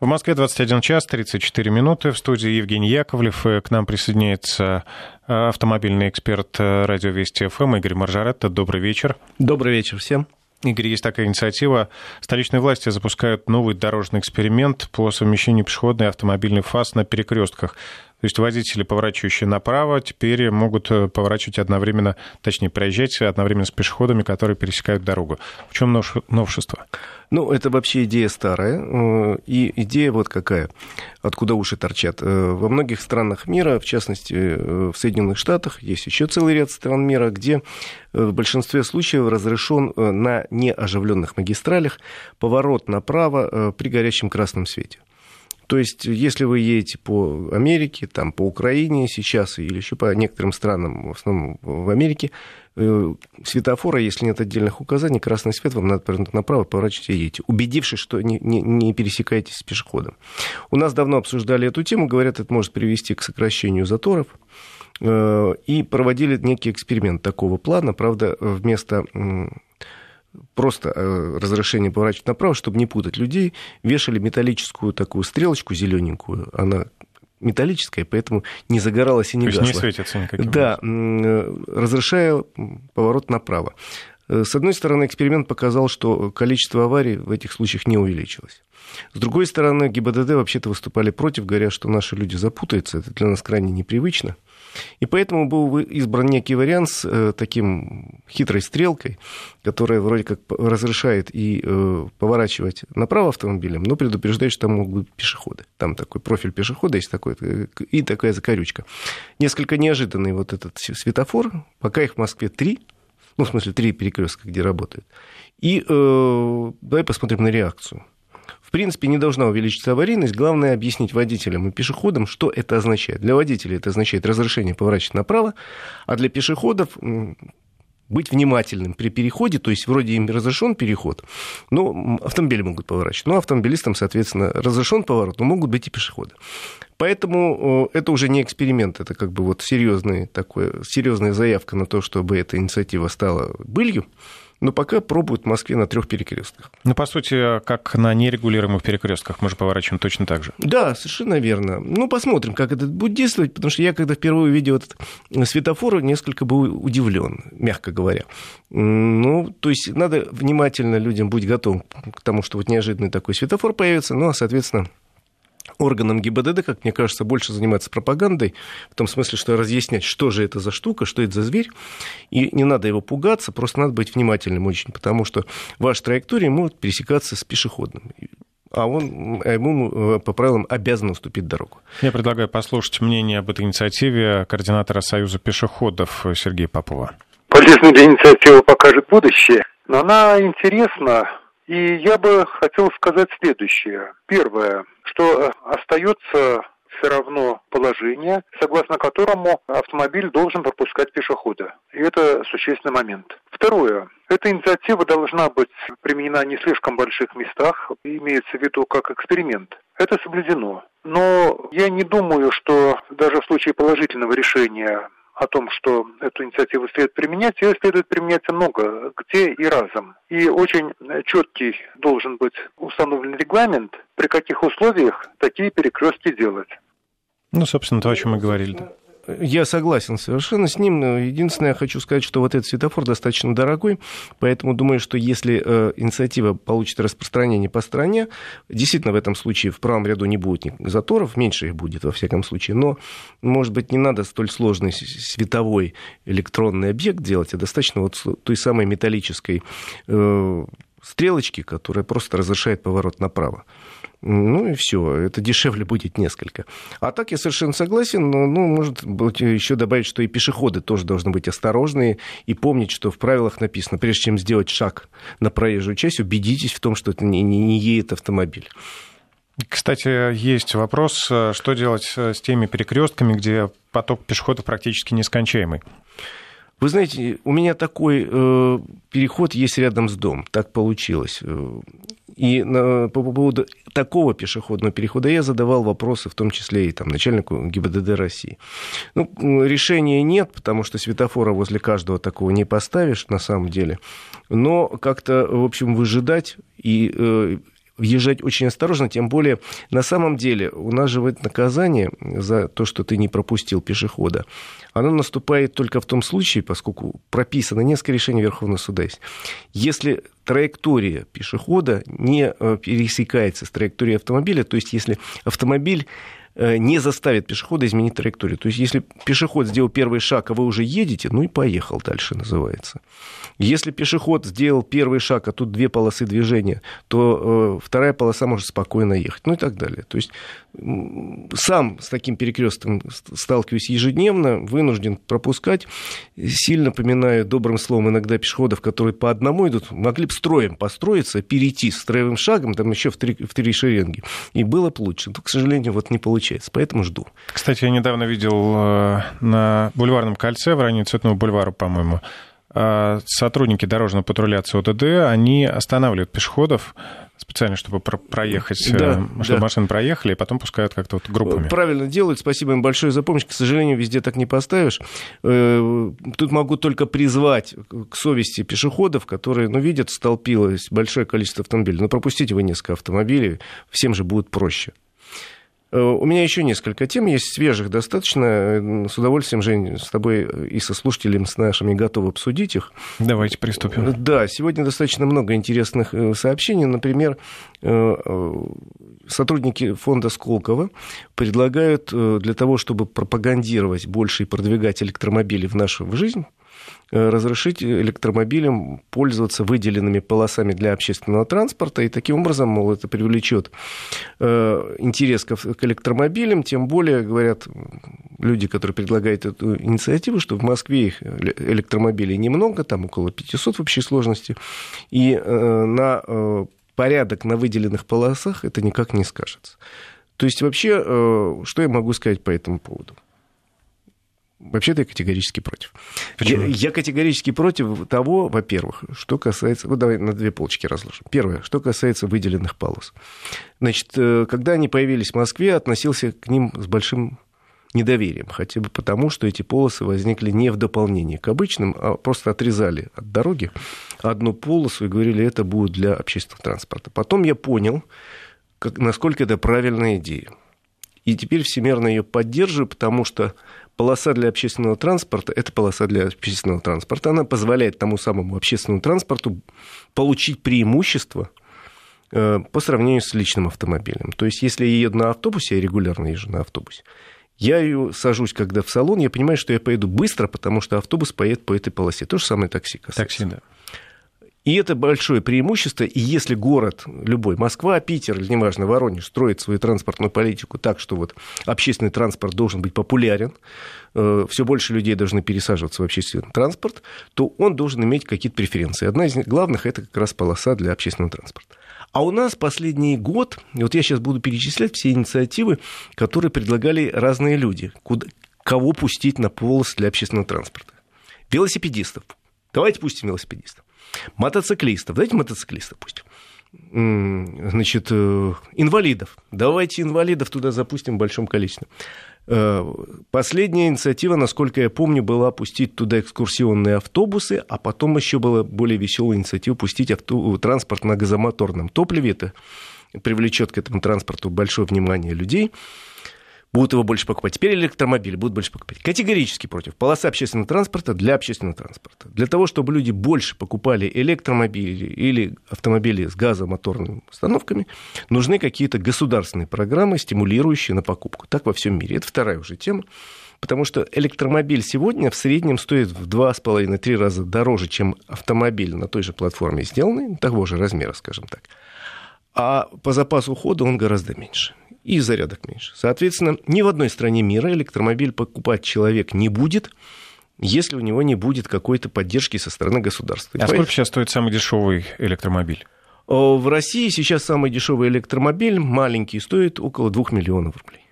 В Москве 21 час 34 минуты. В студии Евгений Яковлев. К нам присоединяется автомобильный эксперт радио Вести ФМ Игорь Маржаретто. Добрый вечер. Добрый вечер всем. Игорь, есть такая инициатива. Столичные власти запускают новый дорожный эксперимент по совмещению пешеходной и автомобильной фаз на перекрестках. То есть водители, поворачивающие направо, теперь могут э, поворачивать одновременно, точнее, проезжать одновременно с пешеходами, которые пересекают дорогу. В чем новшество? Ну, это вообще идея старая. Э, и идея вот какая, откуда уши торчат. Э, во многих странах мира, в частности, в Соединенных Штатах, есть еще целый ряд стран мира, где в большинстве случаев разрешен на неоживленных магистралях поворот направо при горящем красном свете. То есть, если вы едете по Америке, там, по Украине сейчас или еще по некоторым странам, в основном в Америке, э, светофора, если нет отдельных указаний, красный свет, вам надо повернуть направо, поворачивать и едете, убедившись, что не, не, не пересекаетесь с пешеходом. У нас давно обсуждали эту тему, говорят, это может привести к сокращению заторов, э, и проводили некий эксперимент такого плана, правда, вместо просто э, разрешение поворачивать направо, чтобы не путать людей, вешали металлическую такую стрелочку зелененькую, она металлическая, поэтому не загоралась и не То гасла. не светится никаким Да, э, разрешая поворот направо. Э, с одной стороны, эксперимент показал, что количество аварий в этих случаях не увеличилось. С другой стороны, ГИБДД вообще-то выступали против, говоря, что наши люди запутаются, это для нас крайне непривычно. И поэтому был избран некий вариант с э, таким хитрой стрелкой, которая вроде как разрешает и э, поворачивать направо автомобилем, но предупреждает, что там могут быть пешеходы. Там такой профиль пешехода есть такой, э, и такая закорючка. Несколько неожиданный вот этот светофор, пока их в Москве три, ну, в смысле, три перекрестка, где работают. И э, давай посмотрим на реакцию в принципе, не должна увеличиться аварийность. Главное объяснить водителям и пешеходам, что это означает. Для водителей это означает разрешение поворачивать направо, а для пешеходов быть внимательным при переходе, то есть вроде им разрешен переход, но автомобили могут поворачивать. Но автомобилистам, соответственно, разрешен поворот, но могут быть и пешеходы. Поэтому это уже не эксперимент, это как бы вот серьезная, такое, серьезная заявка на то, чтобы эта инициатива стала былью но пока пробуют в Москве на трех перекрестках. Ну, по сути, как на нерегулируемых перекрестках, мы же поворачиваем точно так же. Да, совершенно верно. Ну, посмотрим, как это будет действовать, потому что я, когда впервые увидел этот светофор, несколько был удивлен, мягко говоря. Ну, то есть надо внимательно людям быть готовым к тому, что вот неожиданный такой светофор появится, ну, а, соответственно, органам ГИБДД, как мне кажется, больше заниматься пропагандой, в том смысле, что разъяснять, что же это за штука, что это за зверь, и не надо его пугаться, просто надо быть внимательным очень, потому что ваша траектория может пересекаться с пешеходным а он а ему э, по правилам обязан уступить дорогу. Я предлагаю послушать мнение об этой инициативе координатора Союза пешеходов Сергея Попова. Полезная инициатива покажет будущее, но она интересна и я бы хотел сказать следующее. Первое, что э, остается все равно положение, согласно которому автомобиль должен пропускать пешехода. И это существенный момент. Второе. Эта инициатива должна быть применена не в слишком больших местах, имеется в виду как эксперимент. Это соблюдено. Но я не думаю, что даже в случае положительного решения о том, что эту инициативу следует применять, ее следует применять много, где и разом. И очень четкий должен быть установлен регламент, при каких условиях такие перекрестки делать. Ну, собственно, то, о чем мы говорили. Да. Я согласен совершенно с ним. Но единственное, я хочу сказать, что вот этот светофор достаточно дорогой, поэтому думаю, что если э, инициатива получит распространение по стране, действительно в этом случае в правом ряду не будет заторов, меньше их будет во всяком случае, но, может быть, не надо столь сложный световой электронный объект делать, а достаточно вот той самой металлической э, стрелочки, которая просто разрешает поворот направо. Ну и все, это дешевле будет несколько. А так я совершенно согласен, но, ну, может быть, еще добавить, что и пешеходы тоже должны быть осторожные и помнить, что в правилах написано, прежде чем сделать шаг на проезжую часть, убедитесь в том, что это не, не, не едет автомобиль. Кстати, есть вопрос, что делать с теми перекрестками, где поток пешеходов практически нескончаемый? Вы знаете, у меня такой э, переход есть рядом с домом, так получилось. И по поводу такого пешеходного перехода я задавал вопросы, в том числе и там, начальнику ГИБДД России. Ну, решения нет, потому что светофора возле каждого такого не поставишь на самом деле. Но как-то, в общем, выжидать и э, въезжать очень осторожно, тем более на самом деле у нас же вот наказание за то, что ты не пропустил пешехода, оно наступает только в том случае, поскольку прописано несколько решений Верховного суда есть. Если траектория пешехода не э, пересекается с траекторией автомобиля, то есть если автомобиль не заставит пешехода изменить траекторию. То есть, если пешеход сделал первый шаг, а вы уже едете, ну и поехал дальше, называется. Если пешеход сделал первый шаг, а тут две полосы движения, то э, вторая полоса может спокойно ехать, ну и так далее. То есть, сам с таким перекрестком сталкиваюсь ежедневно, вынужден пропускать. Сильно поминаю добрым словом иногда пешеходов, которые по одному идут, могли бы строем построиться, перейти строевым шагом, там еще в три, в три шеренги, и было бы лучше. Но, к сожалению, вот не получилось получается. Поэтому жду. Кстати, я недавно видел э, на Бульварном кольце, в районе Цветного бульвара, по-моему, э, сотрудники дорожного патруля ЦОДД, они останавливают пешеходов специально, чтобы проехать, да, э, чтобы да. машины проехали, и потом пускают как-то вот группами. Правильно делают, спасибо им большое за помощь. К сожалению, везде так не поставишь. Тут могу только призвать к совести пешеходов, которые, ну, видят, столпилось большое количество автомобилей. Ну, пропустите вы несколько автомобилей, всем же будет проще. Э, у меня еще несколько тем есть, свежих достаточно. С удовольствием, Жень, с тобой и со слушателями, с нашими готовы обсудить их. Давайте приступим. Да, сегодня достаточно много интересных э, сообщений. Например, э, сотрудники фонда Сколково предлагают для того, чтобы пропагандировать больше и продвигать электромобили в нашу жизнь, Э, разрешить электромобилям пользоваться выделенными полосами для общественного транспорта, и таким образом, мол, это привлечет э, интерес к электромобилям, тем более, говорят люди, которые предлагают эту инициативу, что в Москве их электромобилей немного, там около 500 в общей сложности, и э, на порядок на выделенных полосах это никак не скажется. То есть вообще, что я могу сказать по этому поводу? Вообще-то я категорически против. Я, я категорически против того, во-первых, что касается... Вот давай на две полочки разложим. Первое, что касается выделенных полос. Значит, э, когда они появились в Москве, относился к ним с большим недоверием, хотя бы потому, что эти полосы возникли не в дополнение к обычным, а просто отрезали от дороги одну полосу и говорили, это будет для общественного транспорта. Потом я понял, как, насколько это правильная идея. И теперь всемерно ее поддерживаю, потому что полоса для общественного транспорта – это полоса для общественного транспорта. Она позволяет тому самому общественному транспорту получить преимущество э, по сравнению с личным автомобилем. То есть, если я еду на автобусе, я регулярно езжу на автобусе, я ее сажусь, когда в салон, я понимаю, что я поеду быстро, потому что автобус поедет по этой полосе. То же самое такси касается. Такси, да. И это большое преимущество. И если город любой, Москва, Питер или, неважно, Воронеж, строит свою транспортную политику так, что вот общественный транспорт должен быть популярен, э, все больше людей должны пересаживаться в общественный транспорт, то он должен иметь какие-то преференции. Одна из главных – это как раз полоса для общественного транспорта. А у нас последний год, вот я сейчас буду перечислять все инициативы, которые предлагали разные люди, куда, кого пустить на полос для общественного транспорта. Велосипедистов. Давайте пустим велосипедистов. Мотоциклистов. Давайте мотоциклистов пустим. Значит, э, инвалидов. Давайте инвалидов туда запустим в большом количестве. Э, последняя инициатива, насколько я помню, была пустить туда экскурсионные автобусы, а потом еще была более веселая инициатива пустить авто... транспорт на газомоторном топливе. Это привлечет к этому транспорту большое внимание людей будут его больше покупать. Теперь электромобили будут больше покупать. Категорически против. Полоса общественного транспорта для общественного транспорта. Для того, чтобы люди больше покупали электромобили или автомобили с газомоторными установками, нужны какие-то государственные программы, стимулирующие на покупку. Так во всем мире. Это вторая уже тема. Потому что электромобиль сегодня в среднем стоит в 2,5-3 раза дороже, чем автомобиль на той же платформе сделанный, того же размера, скажем так. А по запасу хода он гораздо меньше и зарядок меньше. Соответственно, ни в одной стране мира электромобиль покупать человек не будет, если у него не будет какой-то поддержки со стороны государства. А сколько сейчас стоит самый дешевый электромобиль? В России сейчас самый дешевый электромобиль, маленький, стоит около 2 миллионов рублей.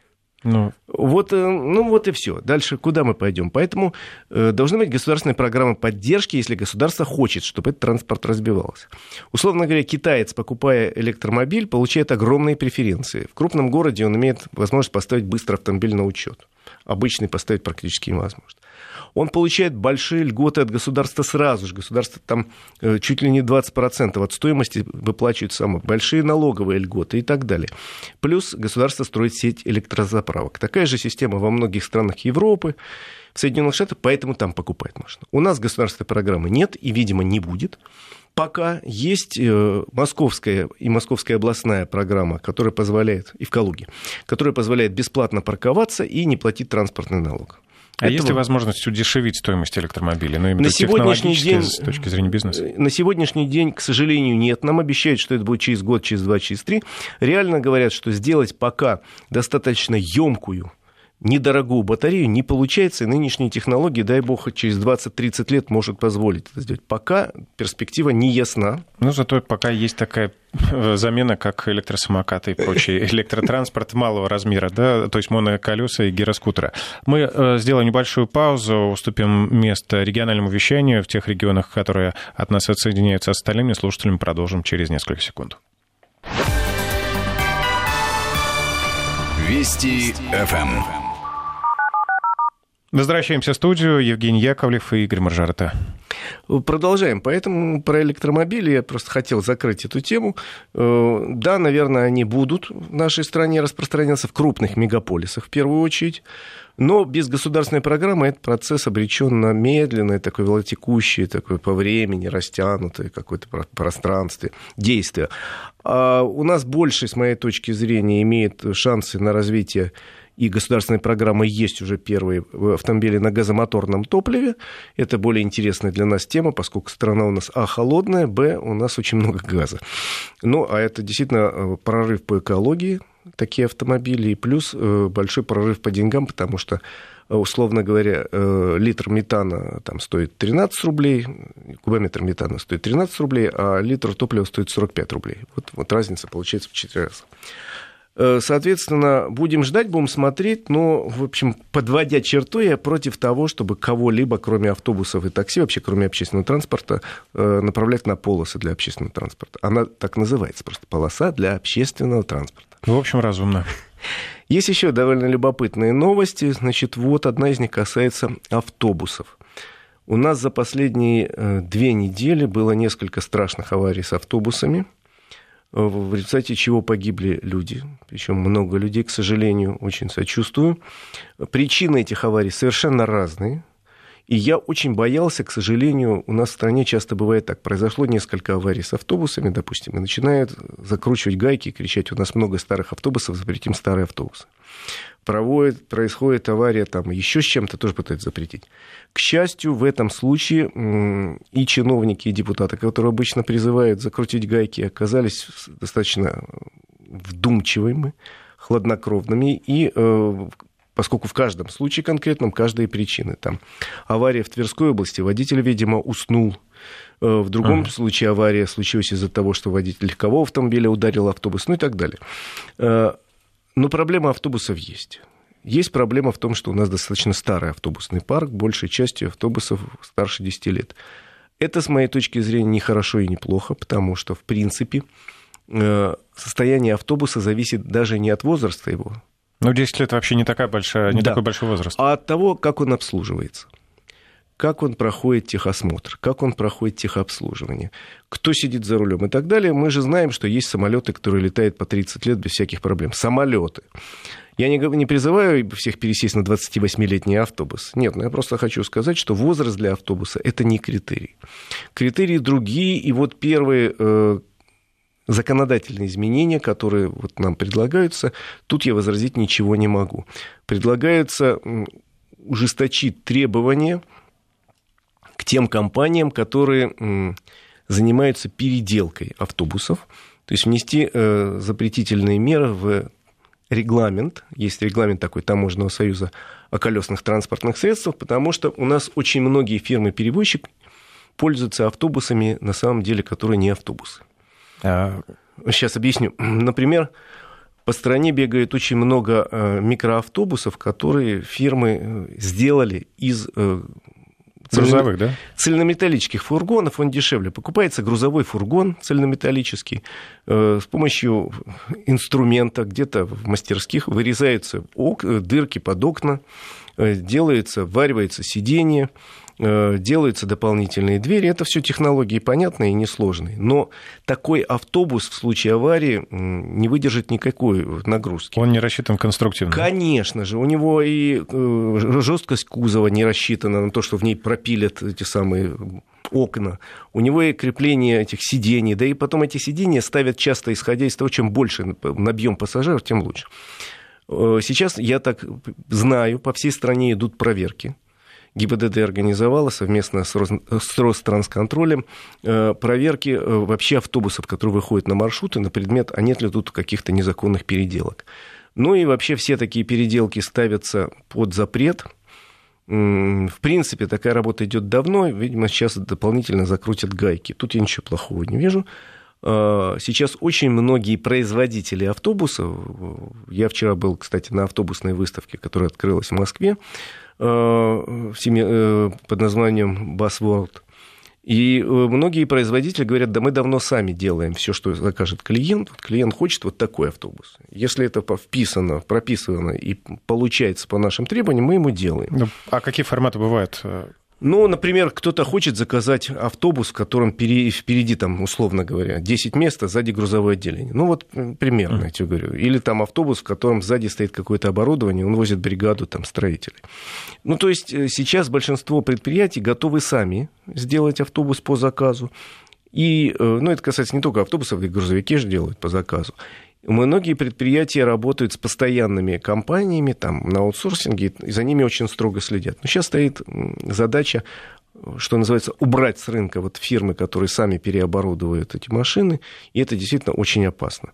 Ну. Вот, э, ну вот и все. Дальше куда мы пойдем? Поэтому э, должны быть государственные программы поддержки, если государство хочет, чтобы этот транспорт разбивался. Условно говоря, китаец, покупая электромобиль, получает огромные преференции. В крупном городе он имеет возможность поставить быстро автомобиль на учет. Обычный поставить практически невозможно. Он получает большие льготы от государства сразу же. Государство там э, чуть ли не 20% от стоимости выплачивает само. Большие налоговые льготы и так далее. Плюс государство строит сеть электрозаправок. Такая же система во многих странах Европы. В Соединенных Штатах, поэтому там покупает машину. У нас государственной программы нет и, видимо, не будет пока есть э, московская и московская областная программа, которая позволяет, и в Калуге, которая позволяет бесплатно парковаться и не платить транспортный налог. А Этого... есть ли возможность удешевить стоимость электромобилей? Ну, именно на сегодняшний день, с точки зрения бизнеса? Э, на сегодняшний день, к сожалению, нет. Нам обещают, что это будет через год, через два, через три. Реально говорят, что сделать пока достаточно емкую недорогую батарею не получается, и нынешние технологии, дай бог, через 20-30 лет может позволить это сделать. Пока перспектива не ясна. Ну, зато пока есть такая э, замена, как электросамокаты и прочий электротранспорт малого размера, да, то есть моноколеса и гироскутера. Мы э, сделаем небольшую паузу, уступим место региональному вещанию в тех регионах, которые от нас отсоединяются остальными слушателями, продолжим через несколько секунд. Вести ФМ. Возвращаемся в студию. Евгений Яковлев и Игорь Маржарта. Продолжаем. Поэтому про электромобили я просто хотел закрыть эту тему. Э, да, наверное, они будут в нашей стране распространяться в крупных мегаполисах в первую очередь. Но без государственной программы этот процесс обречен на медленное, такое велотекущее, такое по времени растянутое какое-то пространство, действие. А у нас больше, с моей точки зрения, имеет шансы на развитие и государственной программы есть уже первые автомобили на газомоторном топливе. Это более интересная для нас тема, поскольку страна у нас, а, холодная, б, у нас очень много газа. Ну, а это действительно э, прорыв по экологии, такие автомобили, и плюс э, большой прорыв по деньгам, потому что условно говоря, э, литр метана там стоит 13 рублей, кубометр метана стоит 13 рублей, а литр топлива стоит 45 рублей. Вот, вот разница получается в 4 раза. Э, соответственно, будем ждать, будем смотреть, но, в общем, подводя черту, я против того, чтобы кого-либо, кроме автобусов и такси, вообще кроме общественного транспорта, э, направлять на полосы для общественного транспорта. Она так называется просто, полоса для общественного транспорта. Ну, в общем, разумно. Есть еще довольно любопытные новости. Значит, вот одна из них касается автобусов. У нас за последние э, две недели было несколько страшных аварий с автобусами – в результате чего погибли люди, причем много людей, к сожалению, очень сочувствую. Причины этих аварий совершенно разные. И я очень боялся, к сожалению, у нас в стране часто бывает так. Произошло несколько аварий с автобусами, допустим, и начинают закручивать гайки и кричать, у нас много старых автобусов, запретим старые автобусы проводит, происходит авария там еще с чем-то, тоже пытаются запретить. К счастью, в этом случае и чиновники, и депутаты, которые обычно призывают закрутить гайки, оказались достаточно вдумчивыми, хладнокровными, и э, поскольку в каждом случае конкретном каждая причины. Там авария в Тверской области, водитель, видимо, уснул. Э, в другом ага. случае авария случилась из-за того, что водитель легкового автомобиля ударил автобус, ну и так далее. Э, но проблема автобусов есть. Есть проблема в том, что у нас достаточно старый автобусный парк, большей частью автобусов старше 10 лет. Это, с моей точки зрения, не хорошо и не плохо, потому что, в принципе, э, состояние автобуса зависит даже не от возраста его. Ну, 10 лет вообще не, такая большая, не да. такой большой возраст. А от того, как он обслуживается как он проходит техосмотр, как он проходит техобслуживание, кто сидит за рулем и так далее. Мы же знаем, что есть самолеты, которые летают по 30 лет без всяких проблем. Самолеты. Я не, не призываю всех пересесть на 28-летний автобус. Нет, но я просто хочу сказать, что возраст для автобуса – это не критерий. Критерии другие, и вот первые э, законодательные изменения, которые вот нам предлагаются, тут я возразить ничего не могу. Предлагается ужесточить требования – к тем компаниям, которые занимаются переделкой автобусов, то есть внести э, запретительные меры в регламент, есть регламент такой Таможенного союза о колесных транспортных средствах, потому что у нас очень многие фирмы-перевозчик пользуются автобусами, на самом деле, которые не автобусы. А... Сейчас объясню. Например, по стране бегает очень много э, микроавтобусов, которые фирмы э, сделали из Грузовых, да? цельнометаллических фургонов, он дешевле. Покупается грузовой фургон цельнометаллический, э, с помощью инструмента где-то в мастерских вырезаются дырки под окна, э, делается, варивается сиденье, Э, делаются дополнительные двери. Это все технологии понятные и несложные. Но такой автобус в случае аварии не выдержит никакой нагрузки. Он не рассчитан конструктивно? Конечно же. У него и э, жесткость кузова не рассчитана на то, что в ней пропилят эти самые окна, у него и крепление этих сидений, да и потом эти сиденья ставят часто, исходя из того, чем больше набьем пассажиров, тем лучше. Э, сейчас, я так знаю, по всей стране идут проверки ГИБДД организовала совместно с Ространсконтролем э, проверки э, вообще автобусов, которые выходят на маршруты, на предмет, а нет ли тут каких-то незаконных переделок. Ну и вообще все такие переделки ставятся под запрет. В принципе, такая работа идет давно. Видимо, сейчас дополнительно закрутят гайки. Тут я ничего плохого не вижу. Э, сейчас очень многие производители автобусов, я вчера был, кстати, на автобусной выставке, которая открылась в Москве, под названием Bassworld. И э, многие производители говорят, да мы давно сами делаем все, что закажет клиент. Клиент хочет вот такой автобус. Если это вписано, прописано и получается по нашим требованиям, мы ему делаем. Ну, а какие форматы бывают? Ну, например, кто-то хочет заказать автобус, в котором впереди, там, условно говоря, 10 мест, а сзади грузовое отделение. Ну, вот примерно, я тебе говорю. Или там автобус, в котором сзади стоит какое-то оборудование, он возит бригаду там, строителей. Ну, то есть э, сейчас большинство предприятий готовы сами сделать автобус по заказу. И, э, ну, это касается не только автобусов, и грузовики же делают по заказу. Многие предприятия работают с постоянными компаниями там, на аутсорсинге, и за ними очень строго следят. Но сейчас стоит задача что называется, убрать с рынка вот фирмы, которые сами переоборудуют эти машины, и это действительно очень опасно.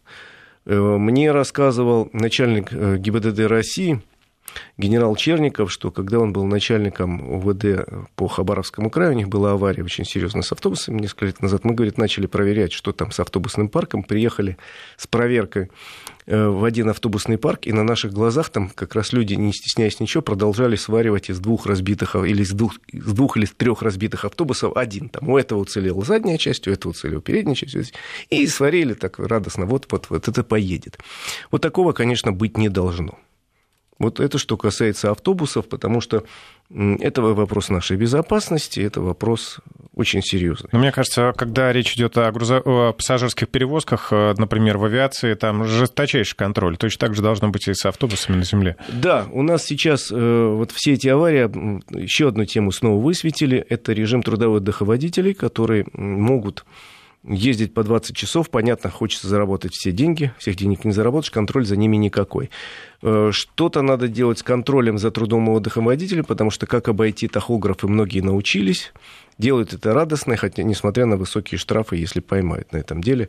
Э, мне рассказывал начальник э, ГИБДД России, генерал Черников, что когда он был начальником УВД по Хабаровскому краю, у них была авария очень серьезная с автобусами несколько лет назад. Мы, говорит, начали проверять, что там с автобусным парком. Приехали с проверкой э, в один автобусный парк, и на наших глазах там как раз люди, не стесняясь ничего, продолжали сваривать из двух разбитых, или из двух, из двух или трех разбитых автобусов один. Там у этого уцелела задняя часть, у этого уцелела передняя часть. И сварили так радостно, вот, вот, вот это поедет. Вот такого, конечно, быть не должно. Вот это что касается автобусов, потому что это вопрос нашей безопасности, это вопрос очень серьезный. Но мне кажется, когда речь идет о, грузо... о пассажирских перевозках, э, например, в авиации, там жесточайший контроль. Точно так же должно быть и с автобусами на земле. Да, у нас сейчас э, вот все эти аварии, еще одну тему снова высветили, это режим трудовых отдыха водителей, которые могут ездить по 20 часов, понятно, хочется заработать все деньги, всех денег не заработаешь, контроль за ними никакой. Э, что-то надо делать с контролем за трудом и отдыхом водителя, потому что как обойти тахографы многие научились, делают это радостно, хотя несмотря на высокие штрафы, если поймают на этом деле.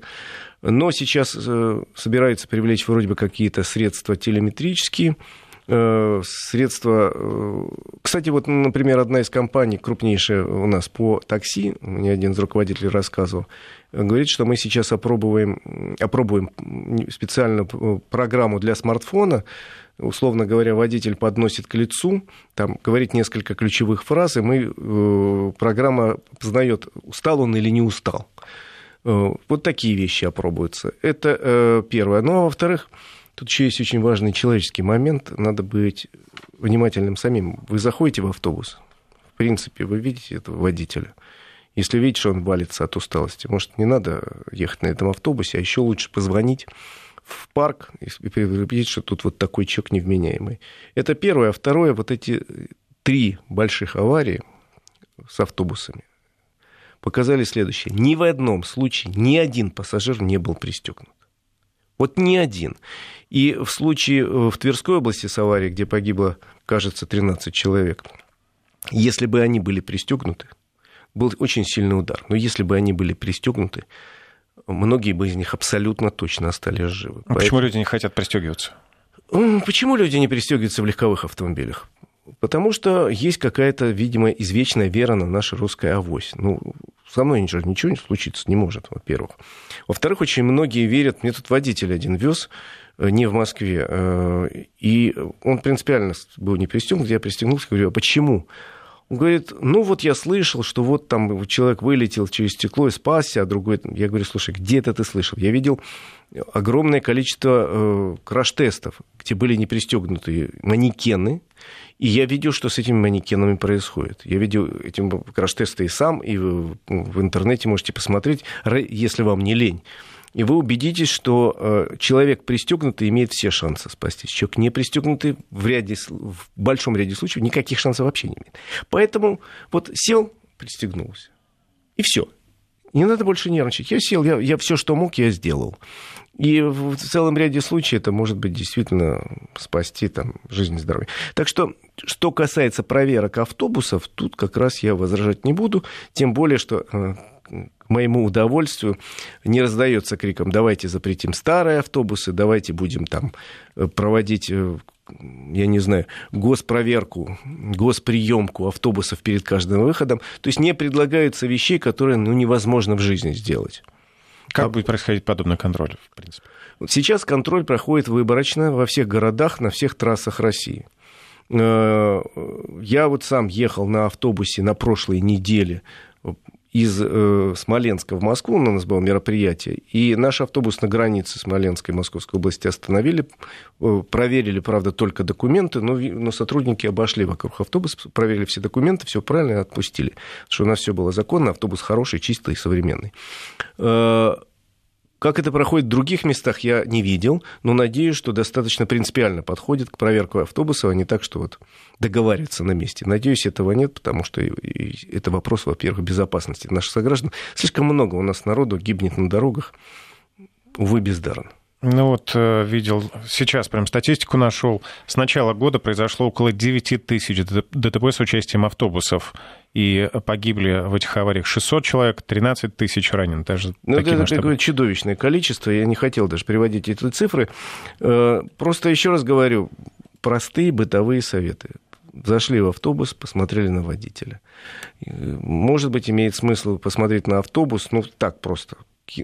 Но сейчас э, собираются привлечь вроде бы какие-то средства телеметрические, средства... Э, кстати, вот, например, одна из компаний, крупнейшая у нас по такси, мне один из руководителей рассказывал, говорит, что мы сейчас опробуем, опробуем специальную программу для смартфона, условно говоря, водитель подносит к лицу, там говорит несколько ключевых фраз, и мы, э, программа познает, устал он или не устал. Вот такие вещи опробуются. Это первое. Ну, а во-вторых, Тут еще есть очень важный человеческий момент. Надо быть внимательным самим. Вы заходите в автобус. В принципе, вы видите этого водителя. Если видите, что он валится от усталости, может, не надо ехать на этом автобусе, а еще лучше позвонить в парк и предупредить, что тут вот такой человек невменяемый. Это первое. А второе, вот эти три больших аварии с автобусами показали следующее. Ни в одном случае ни один пассажир не был пристегнут. Вот ни один. И в случае э, в Тверской области с аварией, где погибло, кажется, 13 человек, если бы они были пристегнуты, был очень сильный удар. Но если бы они были пристегнуты, многие бы из них абсолютно точно остались живы. А Поэтому... почему люди не хотят пристегиваться? Почему люди не пристегиваются в легковых автомобилях? Потому что есть какая-то, видимо, извечная вера на наша русская авось. Ну, со мной ничего, ничего не случится не может, во-первых. Во-вторых, очень многие верят, мне тут водитель один вез, э, не в Москве, э, и он принципиально был не пристегнут, я пристегнулся, говорю, а почему? Он говорит, ну вот я слышал, что вот там человек вылетел через стекло и спасся, а другой... Я говорю, слушай, где это ты слышал? Я видел огромное количество э, краш-тестов, где были не пристегнутые манекены, и я видел, что с этими манекенами происходит. Я видел эти краш-тесты и сам, и в, в интернете можете посмотреть, если вам не лень и вы убедитесь, что э, человек пристегнутый имеет все шансы спастись. Человек не пристегнутый в, ряде, в большом ряде случаев никаких шансов вообще не имеет. Поэтому вот сел, пристегнулся. И все. Не надо больше нервничать. Я сел, я, я все, что мог, я сделал. И в целом ряде случаев это может быть действительно спасти там, жизнь и здоровье. Так что, что касается проверок автобусов, тут как раз я возражать не буду. Тем более, что э, к моему удовольствию не раздается криком «давайте запретим старые автобусы, давайте будем там э, проводить э, я не знаю, госпроверку, госприемку автобусов перед каждым выходом. То есть не предлагаются вещей, которые ну, невозможно в жизни сделать. Как а... будет происходить подобный контроль, в принципе? Сейчас контроль проходит выборочно во всех городах, на всех трассах России. Э, я вот сам ехал на автобусе на прошлой неделе из э, Смоленска в Москву, у нас было мероприятие, и наш автобус на границе Смоленской и Московской области остановили, э, проверили, правда, только документы, но, но сотрудники обошли вокруг автобуса, проверили все документы, все правильно отпустили, что у нас все было законно, автобус хороший, чистый, современный. Э, как это проходит в других местах, я не видел, но надеюсь, что достаточно принципиально подходит к проверке автобуса, а не так, что вот договариваться на месте. Надеюсь, этого нет, потому что это вопрос, во-первых, безопасности наших сограждан. Слишком много у нас народу гибнет на дорогах, увы, бездарно. Ну вот э, видел, сейчас прям статистику нашел. С начала года произошло около 9 тысяч ДТП с участием автобусов. И погибли в этих авариях 600 человек, 13 тысяч ранен. Даже ну, это масштабы. такое чудовищное количество. Я не хотел даже приводить эти цифры. Э, просто еще раз говорю, простые бытовые советы. Зашли в автобус, посмотрели на водителя. Может быть, имеет смысл посмотреть на автобус, ну, так просто,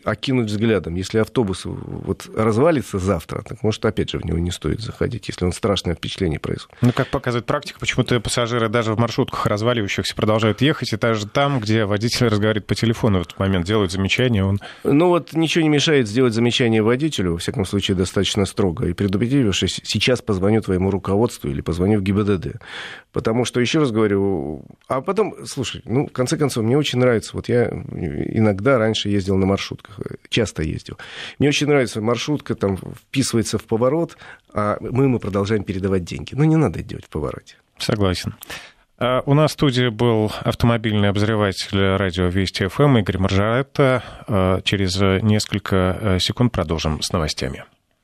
окинуть взглядом. Если автобус вот развалится завтра, так может, опять же, в него не стоит заходить, если он страшное впечатление происходит. Ну, как показывает практика, почему-то пассажиры даже в маршрутках разваливающихся продолжают ехать, и даже там, где водитель разговаривает по телефону в этот момент, делают замечание, он... Ну, вот ничего не мешает сделать замечание водителю, во всяком случае, достаточно строго, и предупредить его, что сейчас позвоню твоему руководству или позвоню в ГИБДД. Потому что, еще раз говорю, а потом, слушай, ну, в конце концов, мне очень нравится, вот я иногда раньше ездил на маршрутках, часто ездил. Мне очень нравится маршрутка, там вписывается в поворот, а мы ему продолжаем передавать деньги. Ну, не надо делать в повороте. Согласен. А у нас в студии был автомобильный обозреватель радио Вести ФМ Игорь Маржаретта. А через несколько э, секунд продолжим с новостями.